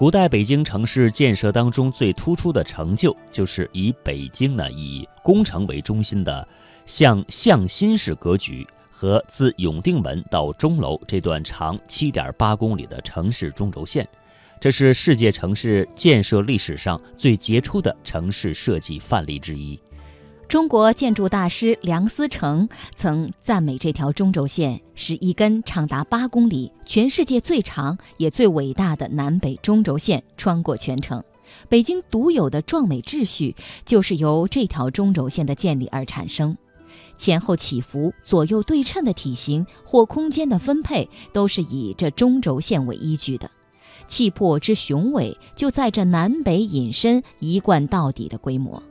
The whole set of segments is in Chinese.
古代北京城市建设当中最突出的成就，就是以北京呢以宫城为中心的向向心式格局和自永定门到钟楼这段长七点八公里的城市中轴线，这是世界城市建设历史上最杰出的城市设计范例之一。中国建筑大师梁思成曾赞美这条中轴线是一根长达八公里、全世界最长也最伟大的南北中轴线，穿过全城。北京独有的壮美秩序就是由这条中轴线的建立而产生。前后起伏、左右对称的体型或空间的分配，都是以这中轴线为依据的。气魄之雄伟，就在这南北引申、一贯到底的规模。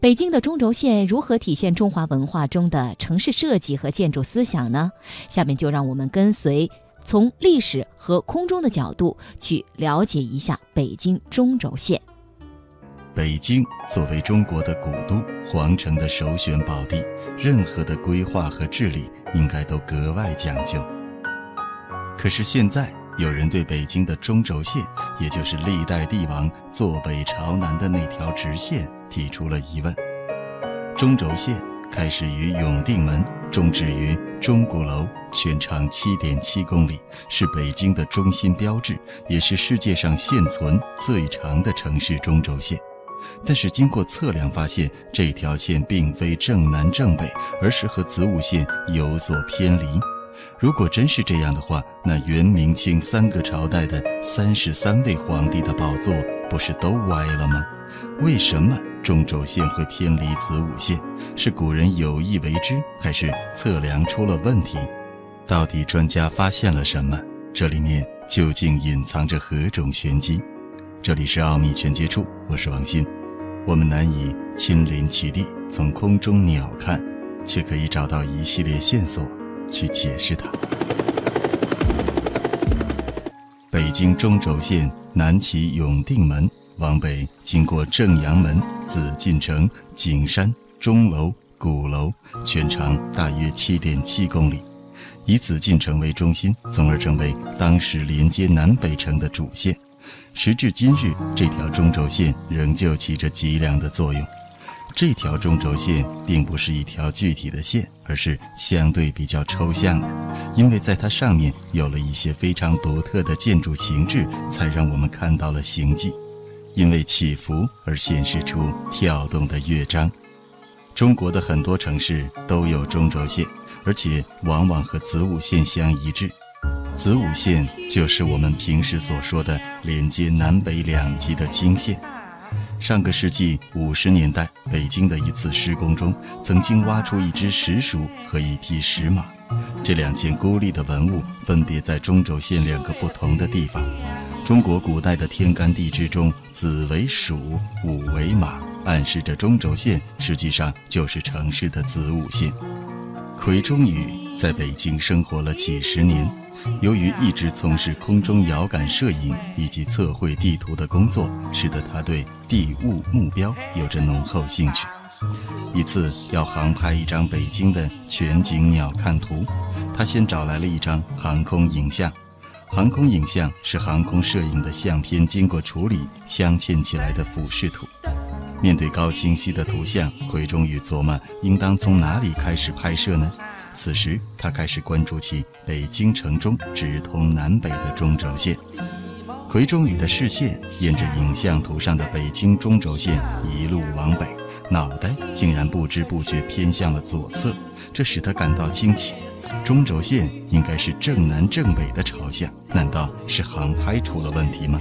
北京的中轴线如何体现中华文化中的城市设计和建筑思想呢？下面就让我们跟随从历史和空中的角度去了解一下北京中轴线。北京作为中国的古都、皇城的首选宝地，任何的规划和治理应该都格外讲究。可是现在，有人对北京的中轴线，也就是历代帝王坐北朝南的那条直线。提出了疑问：中轴线开始于永定门，终止于钟鼓楼，全长七点七公里，是北京的中心标志，也是世界上现存最长的城市中轴线。但是经过测量发现，这条线并非正南正北，而是和子午线有所偏离。如果真是这样的话，那元、明、清三个朝代的三十三位皇帝的宝座不是都歪了吗？为什么？中轴线会偏离子午线，是古人有意为之，还是测量出了问题？到底专家发现了什么？这里面究竟隐藏着何种玄机？这里是奥秘全接触，我是王鑫。我们难以亲临其地，从空中鸟瞰，却可以找到一系列线索去解释它。北京中轴线南起永定门。往北经过正阳门、紫禁城、景山、钟楼、鼓楼，全长大约七点七公里，以紫禁城为中心，从而成为当时连接南北城的主线。时至今日，这条中轴线仍旧起着脊梁的作用。这条中轴线并不是一条具体的线，而是相对比较抽象的，因为在它上面有了一些非常独特的建筑形制，才让我们看到了形迹。因为起伏而显示出跳动的乐章。中国的很多城市都有中轴线，而且往往和子午线相一致。子午线就是我们平时所说的连接南北两极的经线。上个世纪五十年代，北京的一次施工中，曾经挖出一只石鼠和一匹石马，这两件孤立的文物分别在中轴线两个不同的地方。中国古代的天干地支中，子为鼠，午为马，暗示着中轴线实际上就是城市的子午线。奎中宇在北京生活了几十年，由于一直从事空中遥感摄影以及测绘地图的工作，使得他对地物目标有着浓厚兴趣。一次要航拍一张北京的全景鸟瞰图，他先找来了一张航空影像。航空影像是航空摄影的相片经过处理镶嵌起来的俯视图。面对高清晰的图像，奎中宇琢磨应当从哪里开始拍摄呢？此时，他开始关注起北京城中直通南北的中轴线。奎中宇的视线沿着影像图上的北京中轴线一路往北，脑袋竟然不知不觉偏向了左侧，这使他感到惊奇。中轴线应该是正南正北的朝向，难道是航拍出了问题吗？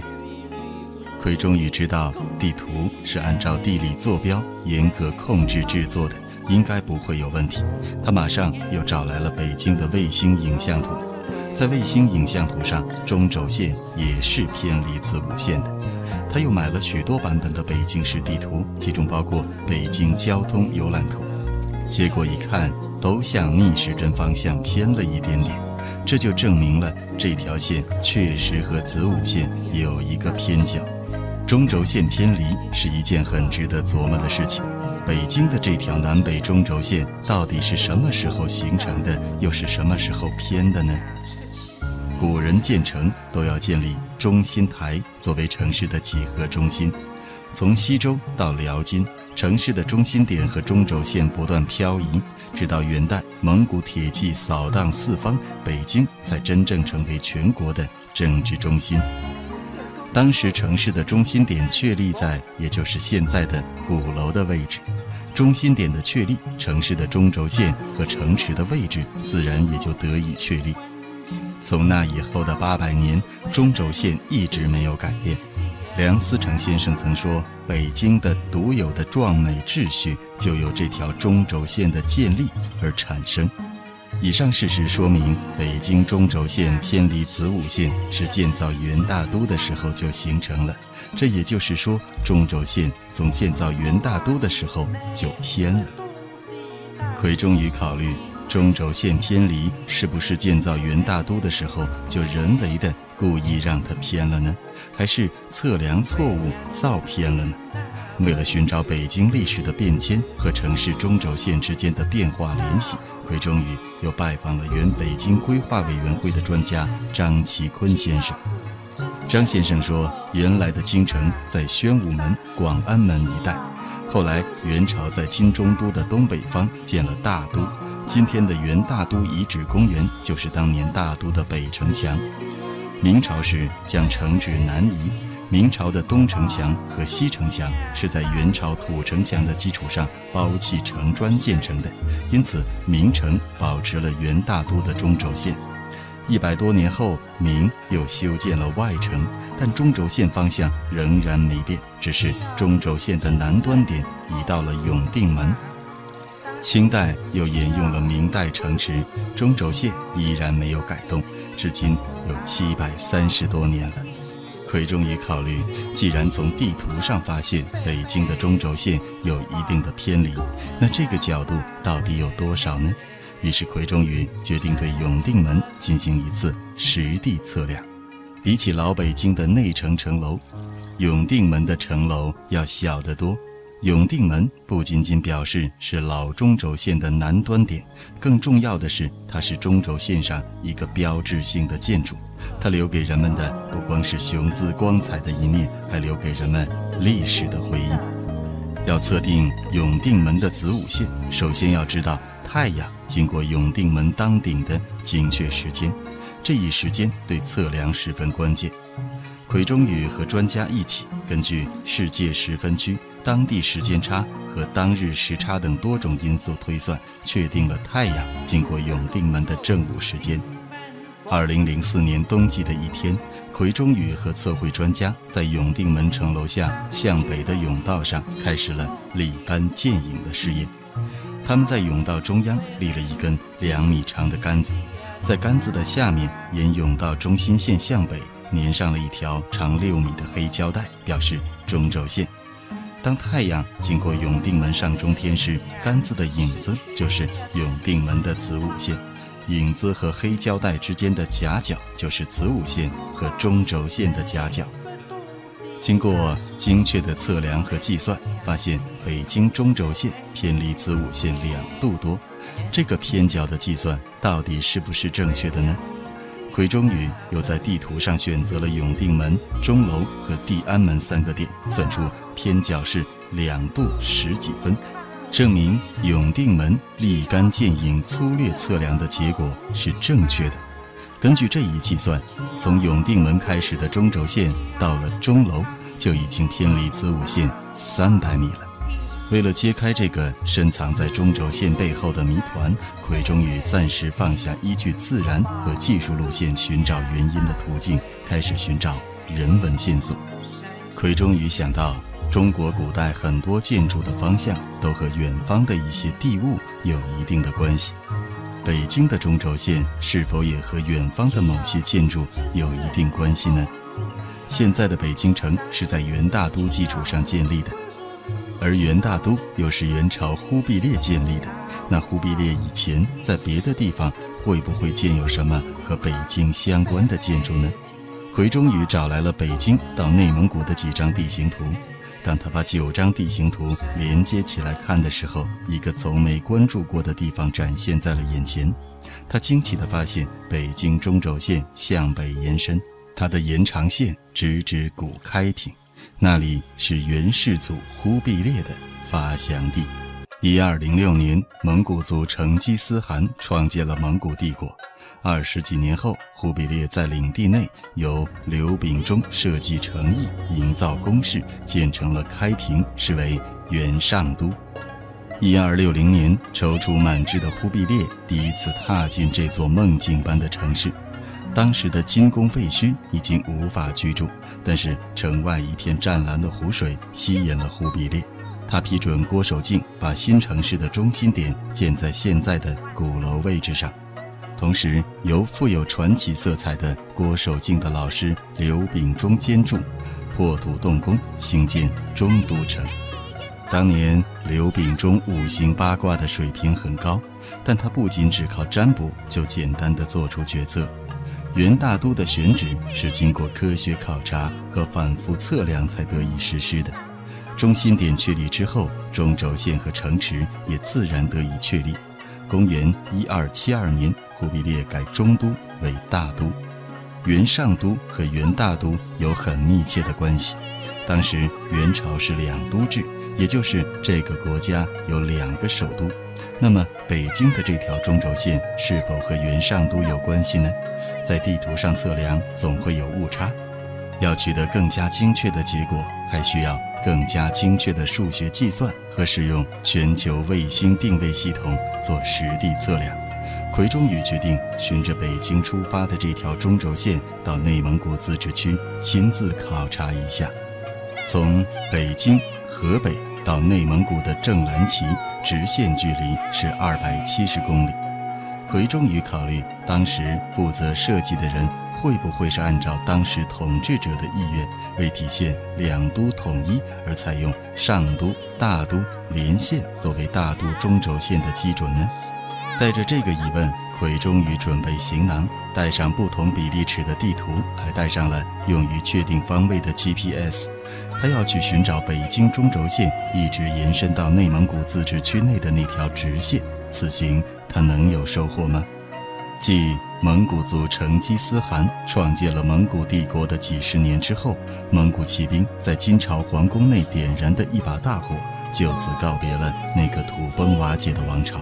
奎终于知道地图是按照地理坐标严格控制制作的，应该不会有问题。他马上又找来了北京的卫星影像图，在卫星影像图上，中轴线也是偏离子午线的。他又买了许多版本的北京市地图，其中包括北京交通游览图，结果一看。都向逆时针方向偏了一点点，这就证明了这条线确实和子午线有一个偏角。中轴线偏离是一件很值得琢磨的事情。北京的这条南北中轴线到底是什么时候形成的，又是什么时候偏的呢？古人建城都要建立中心台作为城市的几何中心。从西周到辽金，城市的中心点和中轴线不断漂移，直到元代蒙古铁骑扫荡四方，北京才真正成为全国的政治中心。当时城市的中心点确立在，也就是现在的鼓楼的位置。中心点的确立，城市的中轴线和城池的位置自然也就得以确立。从那以后的八百年，中轴线一直没有改变。梁思成先生曾说：“北京的独有的壮美秩序，就由这条中轴线的建立而产生。”以上事实说明，北京中轴线偏离子午线是建造元大都的时候就形成了。这也就是说，中轴线从建造元大都的时候就偏了。奎中宇考虑，中轴线偏离是不是建造元大都的时候就人为的故意让它偏了呢？还是测量错误造偏了呢？为了寻找北京历史的变迁和城市中轴线之间的变化联系，奎中宇又拜访了原北京规划委员会的专家张其坤先生。张先生说，原来的京城在宣武门、广安门一带，后来元朝在金中都的东北方建了大都，今天的元大都遗址公园就是当年大都的北城墙。明朝时将城址南移。明朝的东城墙和西城墙是在元朝土城墙的基础上包砌成砖建成的，因此明城保持了元大都的中轴线。一百多年后，明又修建了外城，但中轴线方向仍然没变，只是中轴线的南端点移到了永定门。清代又沿用了明代城池，中轴线依然没有改动，至今有七百三十多年了。奎中宇考虑，既然从地图上发现北京的中轴线有一定的偏离，那这个角度到底有多少呢？于是奎中宇决定对永定门进行一次实地测量。比起老北京的内城城楼，永定门的城楼要小得多。永定门不仅仅表示是老中轴线的南端点，更重要的是，它是中轴线上一个标志性的建筑。它留给人们的不光是雄姿光彩的一面，还留给人们历史的回忆。要测定永定门的子午线，首先要知道太阳经过永定门当顶的精确时间，这一时间对测量十分关键。奎中宇和专家一起，根据世界时分区、当地时间差和当日时差等多种因素推算，确定了太阳经过永定门的正午时间。二零零四年冬季的一天，奎中宇和测绘专家在永定门城楼下向北的甬道上开始了立竿见影的试验。他们在甬道中央立了一根两米长的杆子，在杆子的下面沿甬道中心线向北粘上了一条长六米的黑胶带，表示中轴线。当太阳经过永定门上中天时，杆子的影子就是永定门的子午线。影子和黑胶带之间的夹角就是子午线和中轴线的夹角。经过精确的测量和计算，发现北京中轴线偏离子午线两度多。这个偏角的计算到底是不是正确的呢？奎中宇又在地图上选择了永定门、钟楼和地安门三个点，算出偏角是两度十几分。证明永定门立竿见影粗略测量的结果是正确的。根据这一计算，从永定门开始的中轴线到了钟楼就已经偏离子午线三百米了。为了揭开这个深藏在中轴线背后的谜团，奎中宇暂时放下依据自然和技术路线寻找原因的途径，开始寻找人文线索。奎中宇想到。中国古代很多建筑的方向都和远方的一些地物有一定的关系。北京的中轴线是否也和远方的某些建筑有一定关系呢？现在的北京城是在元大都基础上建立的，而元大都又是元朝忽必烈建立的。那忽必烈以前在别的地方会不会建有什么和北京相关的建筑呢？奎中宇找来了北京到内蒙古的几张地形图。当他把九张地形图连接起来看的时候，一个从没关注过的地方展现在了眼前。他惊奇地发现，北京中轴线向北延伸，它的延长线直指古开平，那里是元世祖忽必烈的发祥地。一二零六年，蒙古族成吉思汗创建了蒙古帝国。二十几年后，忽必烈在领地内由刘秉忠设计城邑，营造工事，建成了开平，是为元上都。一二六零年，踌躇满志的忽必烈第一次踏进这座梦境般的城市。当时的金宫废墟已经无法居住，但是城外一片湛蓝的湖水吸引了忽必烈。他批准郭守敬把新城市的中心点建在现在的鼓楼位置上，同时由富有传奇色彩的郭守敬的老师刘秉忠监筑，破土动工兴建中都城。当年刘秉忠五行八卦的水平很高，但他不仅只靠占卜就简单的做出决策。元大都的选址是经过科学考察和反复测量才得以实施的。中心点确立之后，中轴线和城池也自然得以确立。公元一二七二年，忽必烈改中都为大都。元上都和元大都有很密切的关系。当时元朝是两都制，也就是这个国家有两个首都。那么北京的这条中轴线是否和元上都有关系呢？在地图上测量总会有误差。要取得更加精确的结果，还需要更加精确的数学计算和使用全球卫星定位系统做实地测量。奎中宇决定循着北京出发的这条中轴线到内蒙古自治区亲自考察一下。从北京河北到内蒙古的正蓝旗直线距离是二百七十公里。奎中宇考虑，当时负责设计的人。会不会是按照当时统治者的意愿，为体现两都统一而采用上都、大都连线作为大都中轴线的基准呢？带着这个疑问，奎终于准备行囊，带上不同比例尺的地图，还带上了用于确定方位的 GPS。他要去寻找北京中轴线一直延伸到内蒙古自治区内的那条直线。此行他能有收获吗？继蒙古族成吉思汗创建了蒙古帝国的几十年之后，蒙古骑兵在金朝皇宫内点燃的一把大火，就此告别了那个土崩瓦解的王朝。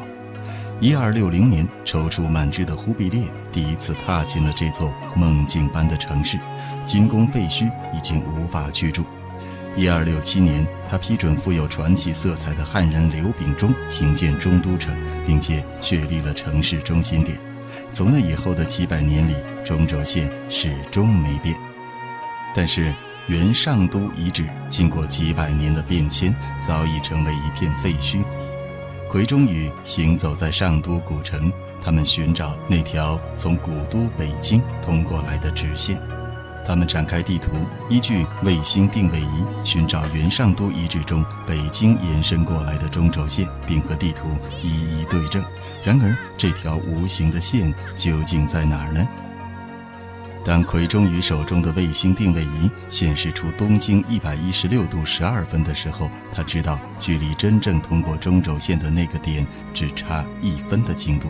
一二六零年，踌躇满志的忽必烈第一次踏进了这座梦境般的城市，金宫废墟已经无法居住。一二六七年，他批准富有传奇色彩的汉人刘秉忠兴建中都城，并且确立了城市中心点。从那以后的几百年里，中轴线始终没变。但是原上都遗址经过几百年的变迁，早已成为一片废墟。奎中宇行走在上都古城，他们寻找那条从古都北京通过来的直线。他们展开地图，依据卫星定位仪寻找元上都遗址中北京延伸过来的中轴线，并和地图一一对正。然而，这条无形的线究竟在哪儿呢？当奎中宇手中的卫星定位仪显示出东经一百一十六度十二分的时候，他知道距离真正通过中轴线的那个点只差一分的精度。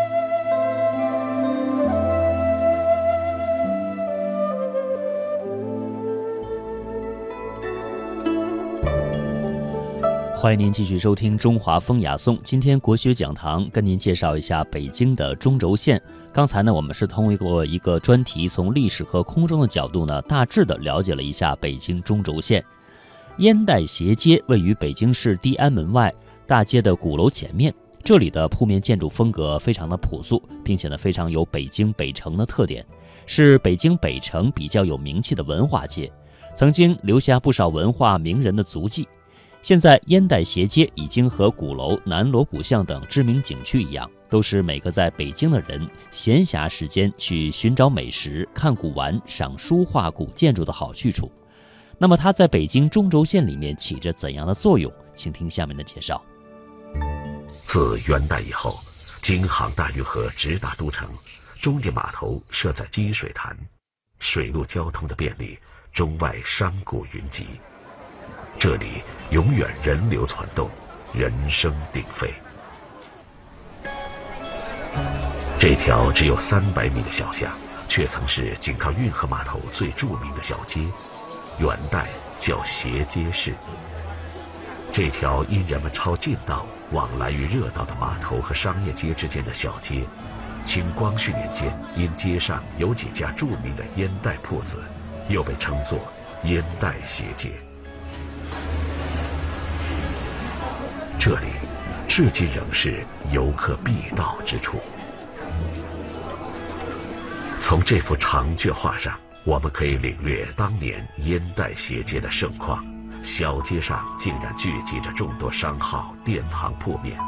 欢迎您继续收听《中华风雅颂》。今天国学讲堂跟您介绍一下北京的中轴线。刚才呢，我们是通过一个专题，从历史和空中的角度呢，大致的了解了一下北京中轴线。烟袋斜街位于北京市地安门外大街的鼓楼前面，这里的铺面建筑风格非常的朴素，并且呢，非常有北京北城的特点，是北京北城比较有名气的文化街，曾经留下不少文化名人的足迹。现在烟袋斜街已经和鼓楼、南锣鼓巷等知名景区一样，都是每个在北京的人闲暇时间去寻找美食、看古玩、赏书画古建筑的好去处。那么它在北京中轴线里面起着怎样的作用？请听下面的介绍。自元代以后，京杭大运河直达都城，中地码头设在积水潭，水陆交通的便利，中外商贾云集，这里永远人流攒动，人声鼎沸。这条只有三百米的小巷，却曾是紧靠运河码头最著名的小街，元代叫斜街市。这条因人们抄近道往来于热闹的码头和商业街之间的小街，清光绪年间因街上有几家著名的烟袋铺子，又被称作烟袋斜街。这里至今仍是游客必到之处。从这幅长卷画上，我们可以领略当年烟袋斜街的盛况。小街上竟然聚集着众多商号、店行、铺面，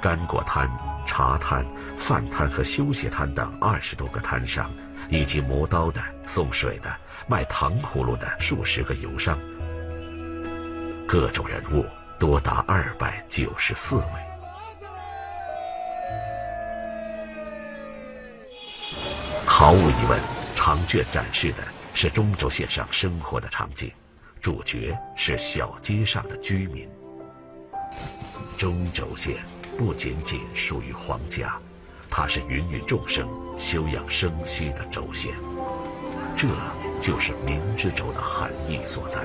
干果摊、茶摊、饭摊和休息摊等二十多个摊商，以及磨刀的、送水的、卖糖葫芦的数十个游商，各种人物多达二百九十四位。毫无疑问，长卷展示的是中轴线上生活的场景。主角是小街上的居民。中轴线不仅仅属于皇家，它是芸芸众生休养生息的轴线，这就是民之轴的含义所在。